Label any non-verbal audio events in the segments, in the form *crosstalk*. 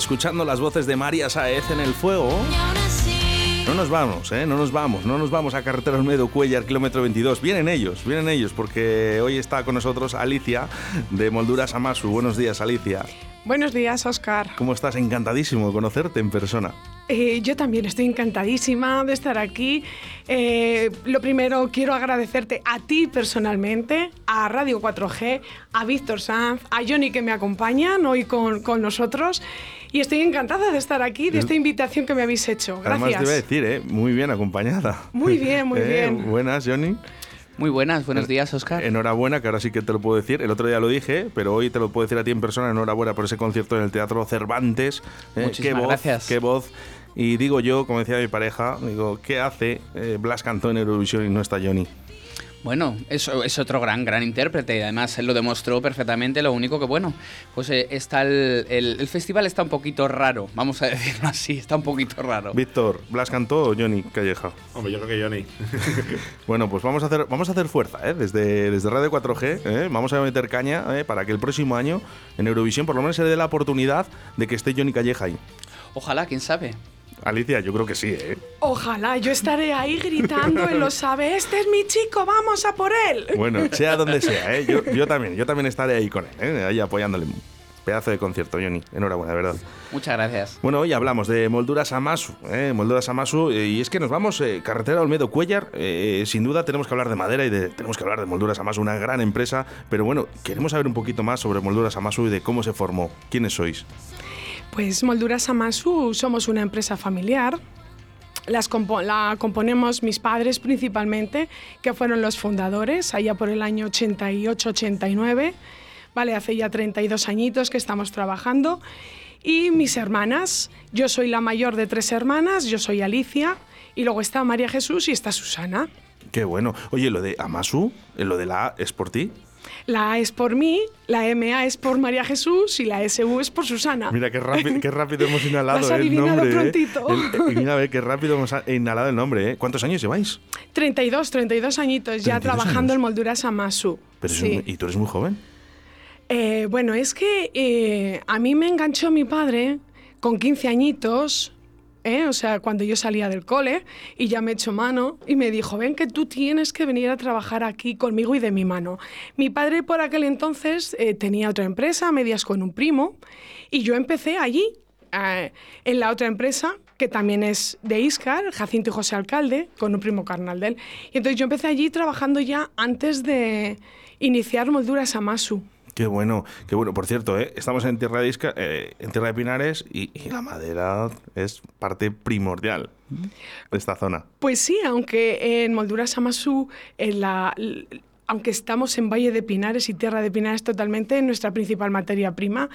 escuchando las voces de María Saez en el fuego. No nos vamos, ¿eh? No nos vamos, no nos vamos a Carretera Olmedo Cuellar, kilómetro 22. Vienen ellos, vienen ellos, porque hoy está con nosotros Alicia de Molduras Amasu. Buenos días, Alicia. Buenos días, Oscar. ¿Cómo estás? Encantadísimo de conocerte en persona. Eh, yo también estoy encantadísima de estar aquí. Eh, lo primero, quiero agradecerte a ti personalmente, a Radio 4G, a Víctor Sanz, a Johnny que me acompañan hoy con, con nosotros. Y estoy encantada de estar aquí, de esta invitación que me habéis hecho. Gracias. Además, te voy a decir, ¿eh? muy bien acompañada. Muy bien, muy *laughs* bien. Buenas, Johnny. Muy buenas, buenos días, Oscar. Enhorabuena, que ahora sí que te lo puedo decir. El otro día lo dije, pero hoy te lo puedo decir a ti en persona. Enhorabuena por ese concierto en el Teatro Cervantes. Muchísimas qué gracias. Qué voz. Y digo yo, como decía mi pareja, digo, ¿qué hace Blas cantó en Eurovisión y no está Johnny? Bueno, eso es otro gran, gran intérprete. Además, él lo demostró perfectamente. Lo único que, bueno, pues eh, está el, el, festival está un poquito raro, vamos a *laughs* decirlo así, está un poquito raro. Víctor, ¿Blas cantó o Johnny Calleja? Hombre, yo creo que Johnny. *laughs* bueno, pues vamos a hacer, vamos a hacer fuerza, ¿eh? Desde, desde Radio 4G, ¿eh? vamos a meter caña ¿eh? para que el próximo año en Eurovisión por lo menos se dé la oportunidad de que esté Johnny Calleja ahí. Ojalá, quién sabe. Alicia, yo creo que sí, ¿eh? Ojalá, yo estaré ahí gritando, él lo sabe, este es mi chico, vamos a por él. Bueno, sea donde sea, ¿eh? Yo, yo también, yo también estaré ahí con él, ¿eh? Ahí apoyándole. Pedazo de concierto, Johnny. Enhorabuena, de verdad. Muchas gracias. Bueno, hoy hablamos de Molduras Amasu, ¿eh? Molduras Amasu, eh, y es que nos vamos, eh, carretera Olmedo Cuellar, eh, sin duda tenemos que hablar de madera y de, tenemos que hablar de Molduras Amasu, una gran empresa, pero bueno, queremos saber un poquito más sobre Molduras Amasu y de cómo se formó. ¿Quiénes sois? Pues Molduras Amasu somos una empresa familiar. Las la componemos mis padres principalmente, que fueron los fundadores, allá por el año 88-89. Vale, hace ya 32 añitos que estamos trabajando. Y mis hermanas, yo soy la mayor de tres hermanas, yo soy Alicia, y luego está María Jesús y está Susana. Qué bueno. Oye, lo de Amasu, lo de la A es por ti. La A es por mí, la MA es por María Jesús y la SU es por Susana. Mira, qué rápido, qué rápido hemos inhalado el adivinado nombre. ¿eh? prontito. El- mira, ve, qué rápido hemos inhalado el nombre. ¿eh? ¿Cuántos años lleváis? 32, 32 añitos ya 32 trabajando años. en Molduras Amasu. Pero Sí. y tú eres muy joven. Eh, bueno, es que eh, a mí me enganchó mi padre con 15 añitos, ¿eh? o sea, cuando yo salía del cole y ya me echó mano y me dijo, ven que tú tienes que venir a trabajar aquí conmigo y de mi mano. Mi padre por aquel entonces eh, tenía otra empresa, a medias con un primo, y yo empecé allí, en la otra empresa que también es de Iscar, Jacinto y José Alcalde, con un primo carnal de él. Y entonces yo empecé allí trabajando ya antes de iniciar Molduras Amasu. Qué bueno, qué bueno. Por cierto, ¿eh? estamos en Tierra de Isca, eh, en Tierra de Pinares y, la madera es parte primordial de esta zona. Pues sí, aunque en la, l- aunque estamos en Valle de Pinares y Tierra de Pinares totalmente, nuestra principal materia prima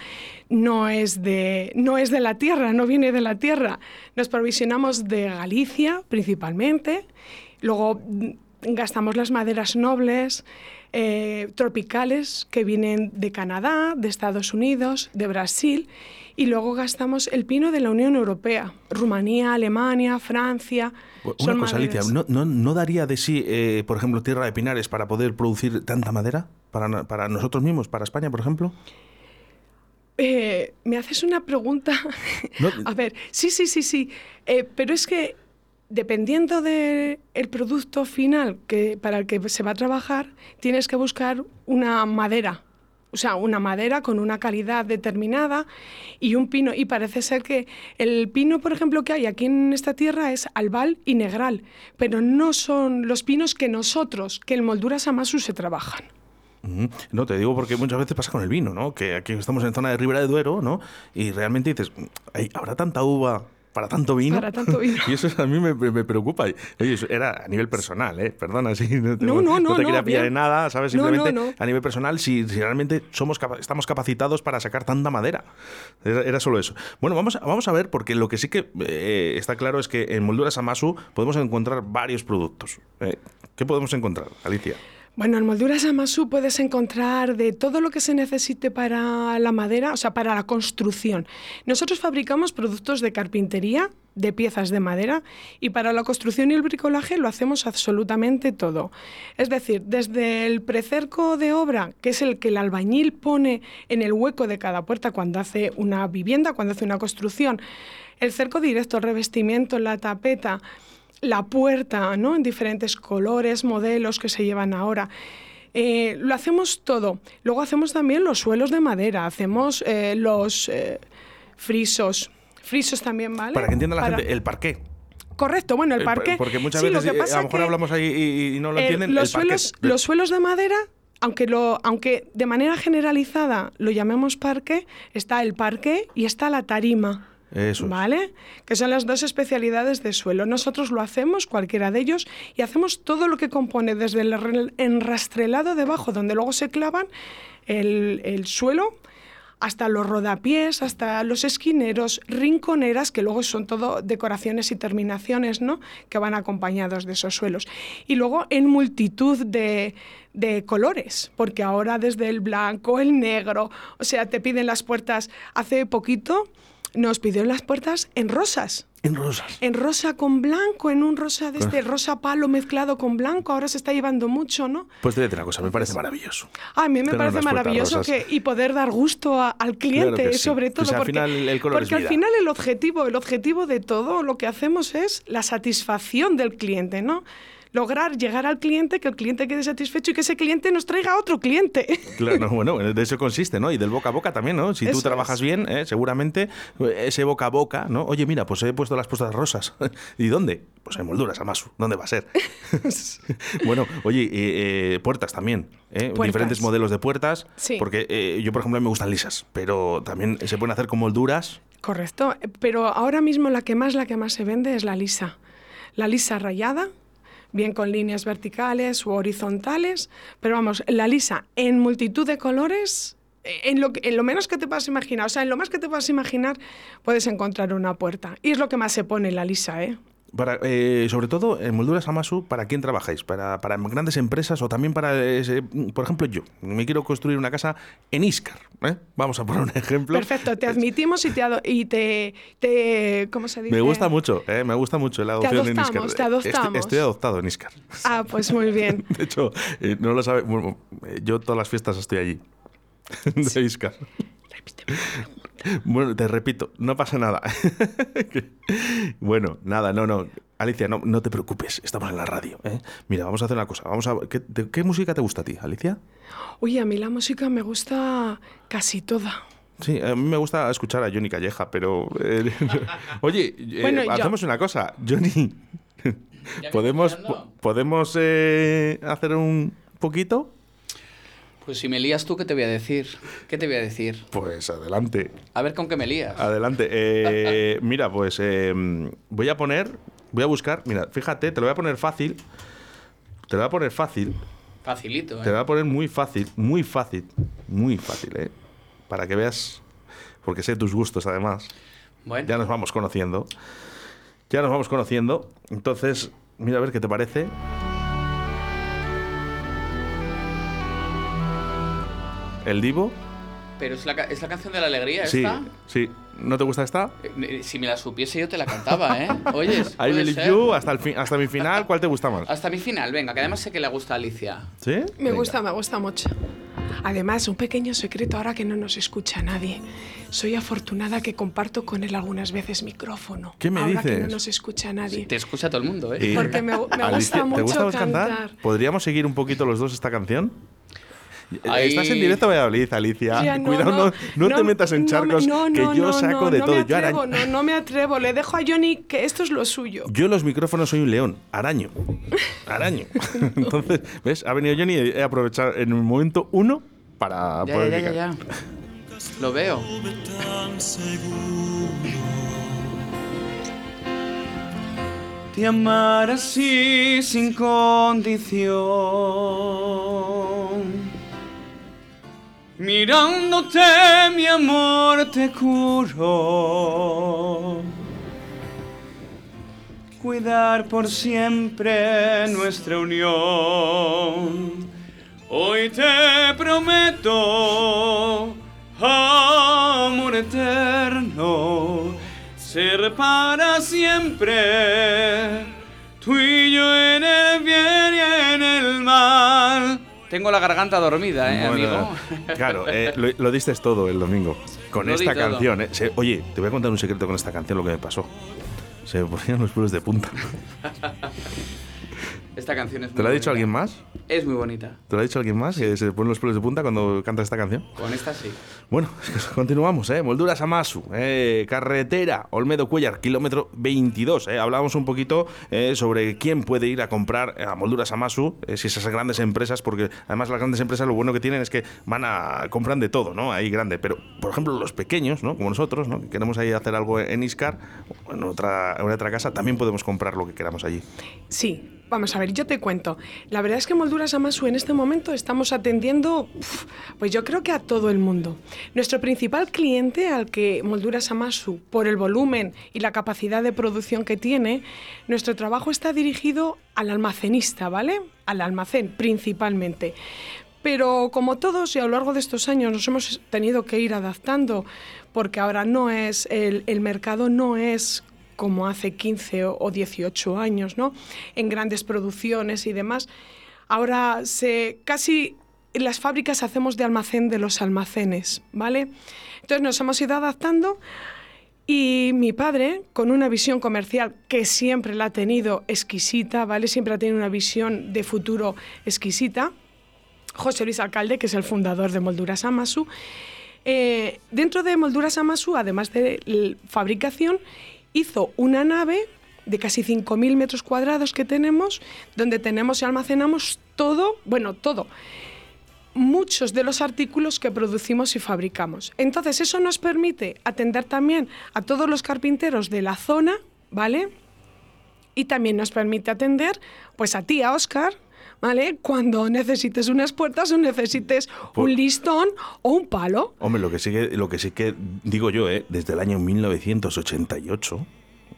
no es de, no es de la tierra, no viene de la tierra. Nos provisionamos de Galicia principalmente, luego gastamos las maderas nobles, eh, tropicales que vienen de Canadá, de Estados Unidos, de Brasil, y luego gastamos el pino de la Unión Europea, Rumanía, Alemania, Francia. Una son cosa, Alicia. ¿no, no, no daría de sí, eh, por ejemplo, Tierra de Pinares para poder producir tanta madera? Para, para nosotros mismos, para España, por ejemplo. Eh, me haces una pregunta. No, *laughs* A ver, sí, sí, sí, sí. Eh, pero es que dependiendo del producto final que, para el que se va a trabajar, tienes que buscar una madera. O sea, una madera con una calidad determinada y un pino. Y parece ser que el pino, por ejemplo, que hay aquí en esta tierra es albal y negral. Pero no son los pinos que nosotros, que en Molduras Amasu se trabajan. No, te digo porque muchas veces pasa con el vino, ¿no? Que aquí estamos en zona de Ribera de Duero, ¿no? Y realmente dices, "Ay, ¿habrá tanta uva para tanto vino? Para tanto vino. *laughs* y eso a mí me, preocupa. Y, Oye, eso era a nivel personal, ¿eh? Perdona, sí. No, te- No, no, no, te no, quería pillar bien. en nada, ¿sabes? Simplemente a nivel personal, si, si realmente somos capa- estamos capacitados para sacar tanta madera. Era, era solo eso. Bueno, vamos, a- vamos a ver, porque lo que sí que eh, está claro es que en Molduras Amasu podemos encontrar varios productos. Eh, ¿Qué podemos encontrar, Alicia? Bueno, en Molduras Amasu puedes encontrar de todo lo que se necesite para la madera, o sea, para la construcción. Nosotros fabricamos productos de carpintería, de piezas de madera, y para la construcción y el bricolaje lo hacemos absolutamente todo. Es decir, desde el precerco de obra, que es el que el albañil pone en el hueco de cada puerta cuando hace una vivienda, cuando hace una construcción, el cerco directo, el revestimiento, la tapeta, la puerta, ¿no? En diferentes colores, modelos que se llevan ahora. Eh, lo hacemos todo. Luego hacemos también los suelos de madera, hacemos eh, los eh, frisos. Frisos también, ¿vale? Para que entienda la gente, el parqué. Correcto, bueno, el parqué. Porque muchas veces a lo mejor hablamos ahí y, no lo entienden. Los, suelos, los suelos de madera aunque, lo, aunque de manera generalizada lo llamemos parque, está el parque y está la tarima. ¿Vale? Que son las dos especialidades de suelo. Nosotros lo hacemos, cualquiera de ellos, y hacemos todo lo que compone desde el enrastrelado debajo, donde luego se clavan el, el suelo, hasta los rodapiés, hasta los esquineros, rinconeras, que luego son todo decoraciones y terminaciones, ¿no? Que van acompañados de esos suelos. Y luego en multitud de, de colores, porque ahora desde el blanco, el negro, o sea, te piden las puertas hace poquito nos pidió las puertas en rosas. En rosas. En rosa con blanco, en un rosa de este rosa palo mezclado con blanco. Ahora se está llevando mucho, ¿no? Pues te una cosa, me parece maravilloso. A mí me parece maravilloso que, y poder dar gusto al cliente, sobre todo. Pues porque, al final el color porque al final el objetivo, el objetivo de todo lo que hacemos es la satisfacción del cliente, ¿no? Lograr llegar al cliente, que el cliente quede satisfecho y que ese cliente nos traiga otro cliente. *laughs* Claro, bueno, de eso consiste, ¿no? Y del boca a boca también, ¿no? Si tú trabajas bien, ¿eh? seguramente eh, ese boca a boca, ¿no? Oye, mira, pues he puesto las puestas rosas. *laughs* ¿Y dónde? Pues en molduras, Amasu. ¿Dónde va a ser? *laughs* bueno, oye, eh, puertas también. Diferentes modelos de puertas. Sí. Porque yo, por ejemplo, me gustan lisas, pero también se pueden hacer con molduras. Correcto, pero ahora mismo la que más, la que más se vende es la lisa. La lisa rayada, bien con líneas verticales u horizontales, pero vamos, la lisa en multitud de colores, en lo, en lo menos que te puedas imaginar, o sea, en lo más que te puedas imaginar, puedes encontrar una puerta. Y es lo que más se pone la lisa, ¿eh? Para, eh, sobre todo en Molduras Amasu, ¿para quién trabajáis? ¿Para, ¿Para, grandes empresas o también para, por ejemplo, yo? Me quiero construir una casa en Iscar. ¿eh? Vamos a poner un ejemplo. Perfecto, te *laughs* admitimos y te, y te, ¿cómo se dice? Me gusta mucho, ¿eh? me gusta mucho la adopción en Iscar. Te adoptamos. Estoy, adoptado en Iscar. Ah, pues muy bien. *laughs* De hecho, eh, no lo sabe, bueno, yo todas las fiestas estoy allí, *laughs* de Iscar. Bueno, te repito, no pasa nada. *laughs* bueno, nada, no, no. Alicia, no, no te preocupes, estamos en la radio. ¿eh? Mira, vamos a hacer una cosa. Vamos a, ¿qué, ¿Qué música te gusta a ti, Alicia? Oye, a mí la música me gusta casi toda. Sí, a mí me gusta escuchar a Johnny Calleja, pero... Eh, *laughs* oye, eh, hacemos una cosa. Johnny, *laughs* ¿podemos, ¿podemos hacer un poquito? Pues si me lías tú, ¿qué te voy a decir? ¿Qué te voy a decir? Pues adelante. A ver con qué me lías. Adelante. Eh, *laughs* mira, pues em, voy a poner, voy a buscar, mira, fíjate, te lo voy a poner fácil. Te lo voy a poner fácil. Facilito, ¿eh? Te lo voy a poner muy fácil, muy fácil, muy fácil, ¿eh? Para que veas, porque sé tus gustos además. Bueno. Ya nos vamos conociendo. Ya nos vamos conociendo. Entonces, mira a ver qué te parece. ¿El Divo? Pero es la, es la canción de la alegría, ¿esta? Sí, sí. ¿No te gusta esta? Eh, eh, si me la supiese yo te la cantaba, ¿eh? *laughs* Oyes. I Believe You, hasta, el fin, hasta mi final, ¿cuál te gusta más? Hasta mi final, venga, que además sé que le gusta a Alicia. ¿Sí? Me gusta, me gusta mucho. Además, un pequeño secreto ahora que no nos escucha nadie. Soy afortunada que comparto con él algunas veces micrófono. ¿Qué me ahora dices? que no nos escucha nadie. te escucha todo el mundo, ¿eh? Porque me, me gusta mucho ¿te gusta cantar. ¿Podríamos seguir un poquito los dos esta canción? Estás en directo a Valladolid, Alicia. Cuidado, no, te metas en charcos que yo saco de todo. yo no, no me atrevo. Le dejo a Johnny que esto es lo suyo. Yo los micrófonos soy un león, araño. Araño. *laughs* Entonces, ¿ves? Ha venido Johnny y he aprovechado en un momento uno para ya, poder ya, ya, ya, Lo veo. Te amar así sin condición Mirándote, mi amor, te curo. Cuidar por siempre nuestra unión. Hoy te prometo, amor eterno, ser para siempre, tú y yo en el Tengo la garganta dormida, ¿eh, Bueno, amigo? *laughs* Claro, eh, lo, lo diste todo el domingo. Con Lo esta canción, eh. Se- oye, te voy a contar un secreto con esta canción, lo que me pasó. Se me ponían los pelos de punta. *laughs* Esta canción es muy ¿Te lo ha dicho bonita. alguien más? Es muy bonita. ¿Te lo ha dicho alguien más que se ponen los pelos de punta cuando canta esta canción? Con esta sí. Bueno, *laughs* continuamos, ¿eh? Molduras Amasu, eh, carretera Olmedo Cuellar, kilómetro 22. ¿eh? Hablábamos un poquito eh, sobre quién puede ir a comprar a Molduras Amasu, eh, si esas grandes empresas, porque además las grandes empresas lo bueno que tienen es que van a compran de todo, ¿no? Ahí grande. Pero, por ejemplo, los pequeños, ¿no? Como nosotros, ¿no? Que queremos ahí hacer algo en Iscar o en otra, en otra casa, también podemos comprar lo que queramos allí. Sí, vamos a ver, yo te cuento. La verdad es que Molduras Amasu en este momento estamos atendiendo, pues yo creo que a todo el mundo. Nuestro principal cliente al que Molduras Amasu, por el volumen y la capacidad de producción que tiene, nuestro trabajo está dirigido al almacenista, ¿vale? Al almacén principalmente. Pero como todos y a lo largo de estos años nos hemos tenido que ir adaptando porque ahora no es el, el mercado no es como hace 15 o o 18 años, ¿no? En grandes producciones y demás. Ahora se casi las fábricas hacemos de almacén de los almacenes, ¿vale? Entonces nos hemos ido adaptando y mi padre, con una visión comercial que siempre la ha tenido exquisita, ¿vale? Siempre ha tenido una visión de futuro exquisita. José Luis Alcalde, que es el fundador de Molduras Amasu. Eh, dentro de Molduras Amasu, además de fabricación, hizo una nave de casi 5.000 metros cuadrados que tenemos, donde tenemos y almacenamos todo, bueno, todo, muchos de los artículos que producimos y fabricamos. Entonces, eso nos permite atender también a todos los carpinteros de la zona, ¿vale? Y también nos permite atender, pues a ti, a Oscar, ¿vale? Cuando necesites unas puertas o necesites un listón o un palo. Hombre, lo que sí que, lo que, sí que digo yo, ¿eh? desde el año 1988,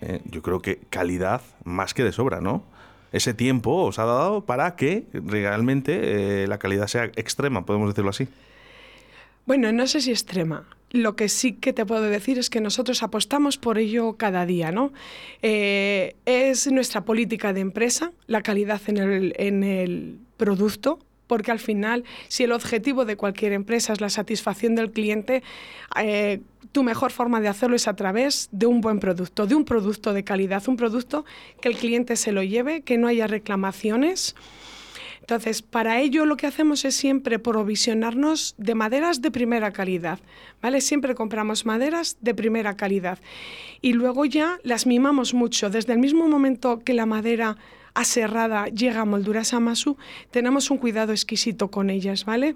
¿eh? yo creo que calidad más que de sobra, ¿no? Ese tiempo os ha dado para que realmente eh, la calidad sea extrema, podemos decirlo así. Bueno, no sé si extrema. Lo que sí que te puedo decir es que nosotros apostamos por ello cada día, ¿no? Eh, es nuestra política de empresa, la calidad en el, en el producto, porque al final, si el objetivo de cualquier empresa es la satisfacción del cliente, eh, tu mejor forma de hacerlo es a través de un buen producto, de un producto de calidad, un producto que el cliente se lo lleve, que no haya reclamaciones. Entonces, para ello lo que hacemos es siempre provisionarnos de maderas de primera calidad, ¿vale? Siempre compramos maderas de primera calidad y luego ya las mimamos mucho. Desde el mismo momento que la madera aserrada llega a molduras Amasu, tenemos un cuidado exquisito con ellas, ¿vale?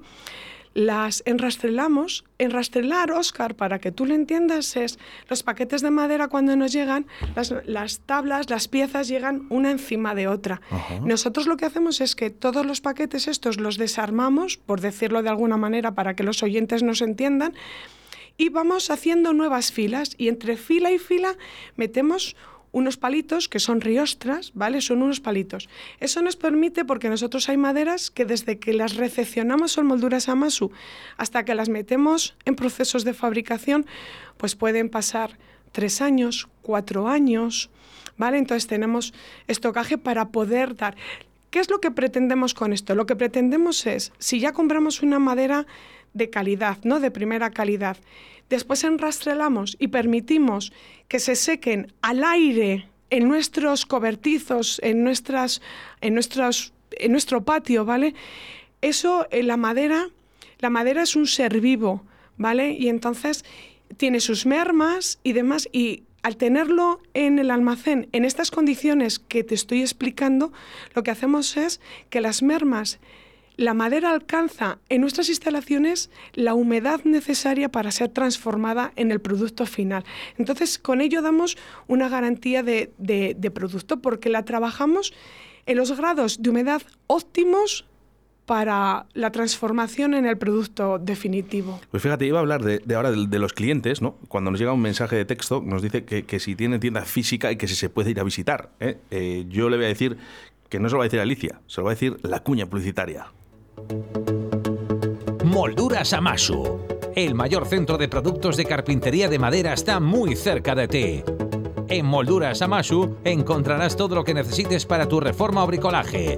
Las enrastrelamos. Enrastrelar, Oscar, para que tú lo entiendas, es los paquetes de madera cuando nos llegan, las, las tablas, las piezas llegan una encima de otra. Ajá. Nosotros lo que hacemos es que todos los paquetes estos los desarmamos, por decirlo de alguna manera, para que los oyentes nos entiendan, y vamos haciendo nuevas filas y entre fila y fila metemos unos palitos que son riostras, ¿vale? Son unos palitos. Eso nos permite porque nosotros hay maderas que desde que las recepcionamos son molduras Amasu hasta que las metemos en procesos de fabricación, pues pueden pasar tres años, cuatro años, ¿vale? Entonces tenemos estocaje para poder dar. ¿Qué es lo que pretendemos con esto? Lo que pretendemos es, si ya compramos una madera de calidad, ¿no? De primera calidad, después enrastrelamos y permitimos que se sequen al aire en nuestros cobertizos, en nuestras, en nuestras, en nuestro patio, ¿vale? Eso, eh, la madera, la madera es un ser vivo, ¿vale? Y entonces tiene sus mermas y demás, y al tenerlo en el almacén en estas condiciones que te estoy explicando, lo que hacemos es que las mermas, la madera alcanza en nuestras instalaciones la humedad necesaria para ser transformada en el producto final. Entonces, con ello damos una garantía de, de- producto porque la trabajamos en los grados de humedad óptimos para la transformación en el producto definitivo. Pues fíjate, iba a hablar de, de ahora de, de los clientes, ¿no? Cuando nos llega un mensaje de texto, nos dice que, que si tiene tienda física y que si se puede ir a visitar. ¿eh? Eh, yo le voy a decir que no se lo va a decir Alicia, se lo va a decir la cuña publicitaria. Molduras Amasu. El mayor centro de productos de carpintería de madera está muy cerca de ti. En Molduras Amasu encontrarás todo lo que necesites para tu reforma o bricolaje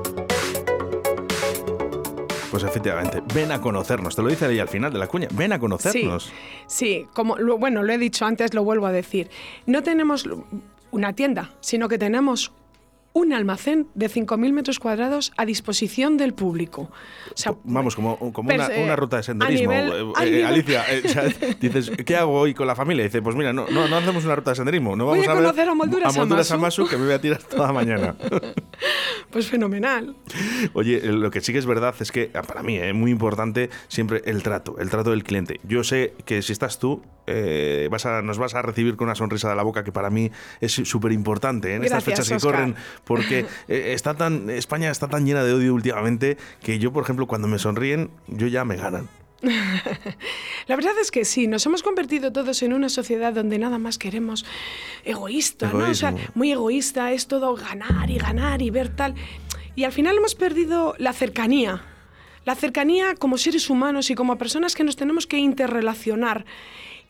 Pues efectivamente, ven a conocernos. Te lo dice ahí al final de la cuña. Ven a conocernos. Sí, como lo, bueno, lo he dicho antes, lo vuelvo a decir. No tenemos una tienda, sino que tenemos un almacén de 5.000 metros cuadrados a disposición del público. Vamos, como, una, ruta de senderismo. Eh, eh, Alicia, eh, *laughs* dices, ¿qué hago hoy con la familia? dice, pues mira, no, no, hacemos una ruta de senderismo. No vamos voy a, conocer a Molduras, a Amasu, que me voy a tirar toda mañana. *laughs* pues fenomenal. Oye, lo que sí que es verdad es que ah, para mí es muy importante siempre el trato, el trato del cliente. Yo sé que si estás tú, vas a, nos vas a recibir con una sonrisa de la boca que para mí es súper importante en estas fechas que corren porque *laughs* eh, está tan, España está tan llena de odio últimamente que yo, por ejemplo, cuando me sonríen, yo ya me ganan. *laughs* La verdad es que sí, nos hemos convertido todos en una sociedad donde nada más queremos egoísta, ¿no? O sea, muy egoísta, es todo ganar y ganar y ver tal. Y al final hemos perdido la cercanía. La cercanía como seres humanos y como personas que nos tenemos que interrelacionar.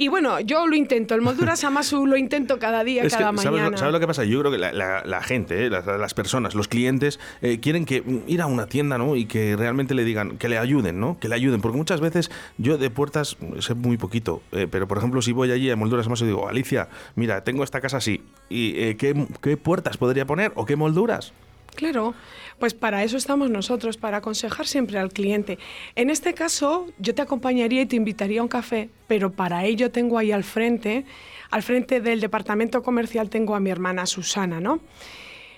Y bueno, yo lo intento, el Molduras *laughs* Amasu lo intento cada día, cada mañana. ¿sabes lo, que pasa? Yo creo que la, gente, eh, las, personas, los clientes, eh, quieren que mm, ir a una tienda ¿no? y que realmente le digan, que le ayuden, ¿no? Que le ayuden. Porque muchas veces yo de puertas sé muy poquito, eh, pero por ejemplo, si voy allí a Molduras Amasu y digo, Alicia, mira, tengo esta casa así, ¿y qué, qué puertas podría poner o qué molduras? Claro, pues para eso estamos nosotros, para aconsejar siempre al cliente. En este caso, yo te acompañaría y te invitaría a un café, pero para ello tengo ahí al frente, al frente del departamento comercial tengo a mi hermana Susana, ¿no?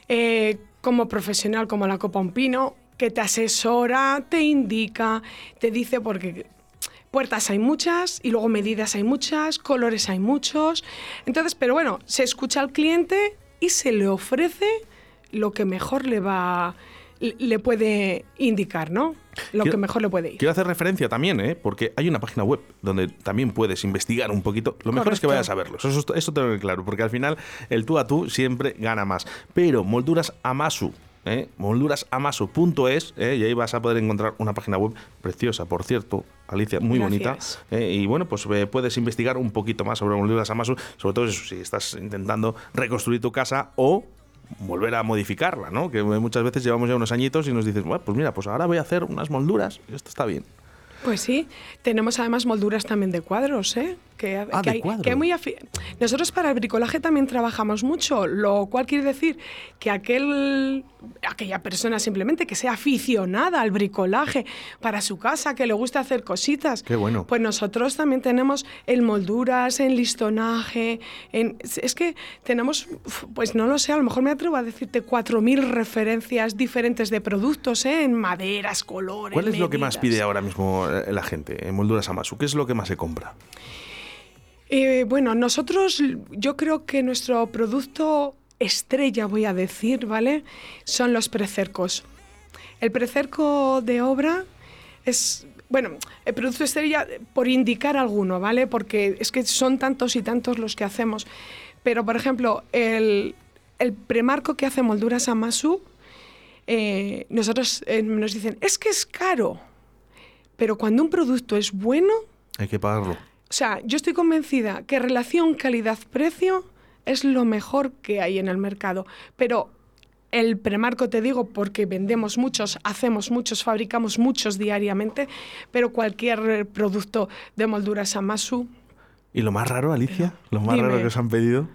Eh, como profesional, como la Copa Un Pino, que te asesora, te indica, te dice porque puertas hay muchas y luego medidas hay muchas, colores hay muchos. Entonces, pero bueno, se escucha al cliente y se le ofrece lo que mejor le va le puede indicar, ¿no? Lo que mejor le puede ir. Quiero hacer referencia también, ¿eh? porque hay una página web donde también puedes investigar un poquito. Lo mejor es que vayas a verlo. Eso, eso tengo que claro, porque al final el tú a tú siempre gana más. Pero Molduras Amasu, ¿eh? moldurasamasu.es ¿eh? y ahí vas a poder encontrar una página web preciosa, por cierto, Alicia, muy bonita. ¿eh? y bueno, pues eh, puedes investigar un poquito más sobre Molduras Amasu, sobre todo si estás intentando reconstruir tu casa o volver a modificarla, ¿no? Que muchas veces llevamos ya unos añitos y nos dices, bueno, pues mira, pues ahora voy a hacer unas molduras, y esto está bien. Pues sí, tenemos además molduras también de cuadros, ¿eh? Que, ah, hay, que muy Nosotros para el bricolaje también trabajamos mucho, lo cual quiere decir que aquel, aquella persona simplemente que sea aficionada al bricolaje para su casa, que le guste hacer cositas. Qué bueno. Pues nosotros también tenemos en molduras, en listonaje, en, es que tenemos, pues no lo sé, a lo mejor me atrevo a decirte 4.000 referencias diferentes de productos, ¿eh? En maderas, colores. ¿Cuál es lo que más pide ahora mismo la gente en molduras Amasu? ¿Qué es lo que más se compra? Eh, bueno, nosotros, yo creo que nuestro producto estrella, voy a decir, ¿vale? Son los precercos. El precerco de obra es, bueno, el producto estrella por indicar alguno, ¿vale? Porque es que son tantos y tantos los que hacemos. Pero, por ejemplo, el, premarco que hace Molduras Amasu, eh, nosotros eh, nos dicen, es que es caro. Pero cuando un producto es bueno... Hay que pagarlo. O sea, yo estoy convencida que relación calidad-precio es lo mejor que hay en el mercado. Pero el premarco te digo porque vendemos muchos, hacemos muchos, fabricamos muchos diariamente, pero cualquier producto de molduras Amasu. ¿Y lo más raro, Alicia? ¿Lo más raro que os han pedido?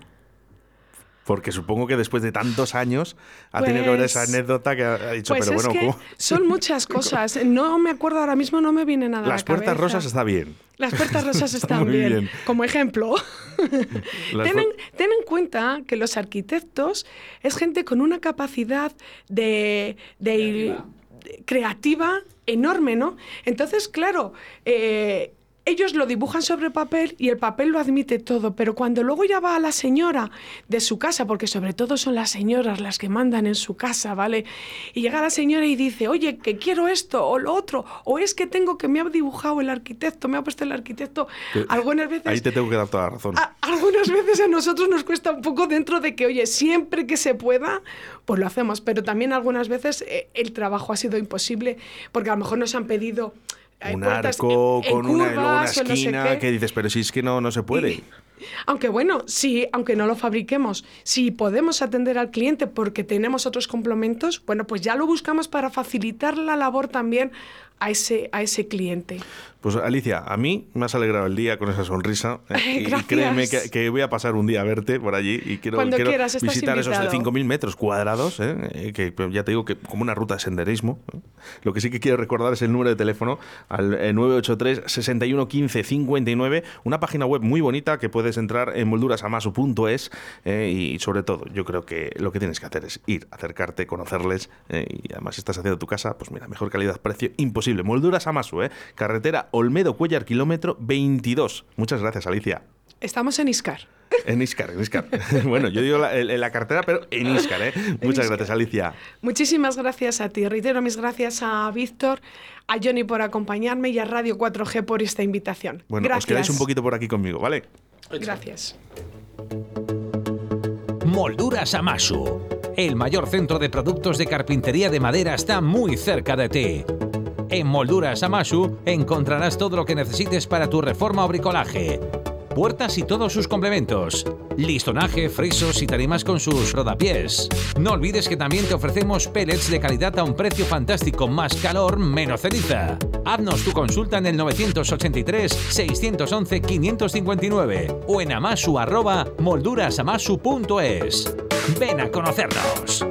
Porque supongo que después de tantos años ha tenido que haber esa pues, anécdota que ha dicho, pues pero bueno, ¿cómo? Son muchas *laughs* cosas. No me acuerdo ahora mismo, no me viene nada. Las puertas rosas está bien. Las puertas rosas *laughs* están bien. Como ejemplo. *laughs* ten, en, cuenta que los arquitectos es gente con una capacidad de, creativa. enorme, ¿no? Entonces, claro, eh, ellos lo dibujan sobre papel y el papel lo admite todo, pero cuando luego ya va a la señora de su casa, porque sobre todo son las señoras las que mandan en su casa, ¿vale? Y llega la señora y dice, oye, que quiero esto o lo otro, o es que tengo que me ha dibujado el arquitecto, me ha puesto el arquitecto. Algunas veces... Ahí te tengo que dar toda la razón. algunas veces a nosotros nos cuesta un poco dentro de que, oye, siempre que se pueda, pues lo hacemos, pero también algunas veces eh, el trabajo ha sido imposible porque a lo mejor nos han pedido un arco con una, esquina que dices, pero si es que no, no se puede. aunque bueno, sí, aunque no lo fabriquemos, si podemos atender al cliente porque tenemos otros complementos, bueno, pues ya lo buscamos para facilitar la labor también a ese, a ese cliente. Pues Alicia, a mí me has alegrado el día con esa sonrisa. *laughs* ¿eh? y créeme que, voy a pasar un día a verte por allí y quiero, visitar esos 5.000 metros cuadrados, ¿eh? Eh, que ya te digo que como una ruta de senderismo. Lo que sí que quiero recordar es el número de teléfono al 983 61 15 59, una página web muy bonita que puedes entrar en moldurasamasu.es y sobre todo yo creo que lo que tienes que hacer es ir, acercarte, conocerles y además si estás haciendo tu casa, pues mira, mejor calidad-precio imposible. Molduras Amasu, ¿eh? carretera Olmedo Cuellar, kilómetro 22. Muchas gracias, Alicia. Estamos en Iscar. En Iscar, en Iscar. *laughs* bueno, yo digo en la cartera, pero en Iscar, ¿eh? Muchas gracias, Alicia. Muchísimas gracias a ti. Reitero mis gracias a Víctor, a Johnny por acompañarme y a Radio 4G por esta invitación. Bueno, gracias. os quedáis un poquito por aquí conmigo, ¿vale? Gracias. Molduras Amasu. El mayor centro de productos de carpintería de madera está muy cerca de ti. En Molduras Amasu encontrarás todo lo que necesites para tu reforma o bricolaje. Puertas y todos sus complementos. Listonaje, frisos y tarimas con sus rodapiés. No olvides que también te ofrecemos pellets de calidad a un precio fantástico, más calor, menos ceniza. Haznos tu consulta en el 983-611-559 o en amasu arroba moldurasamasu.es. Ven a conocernos.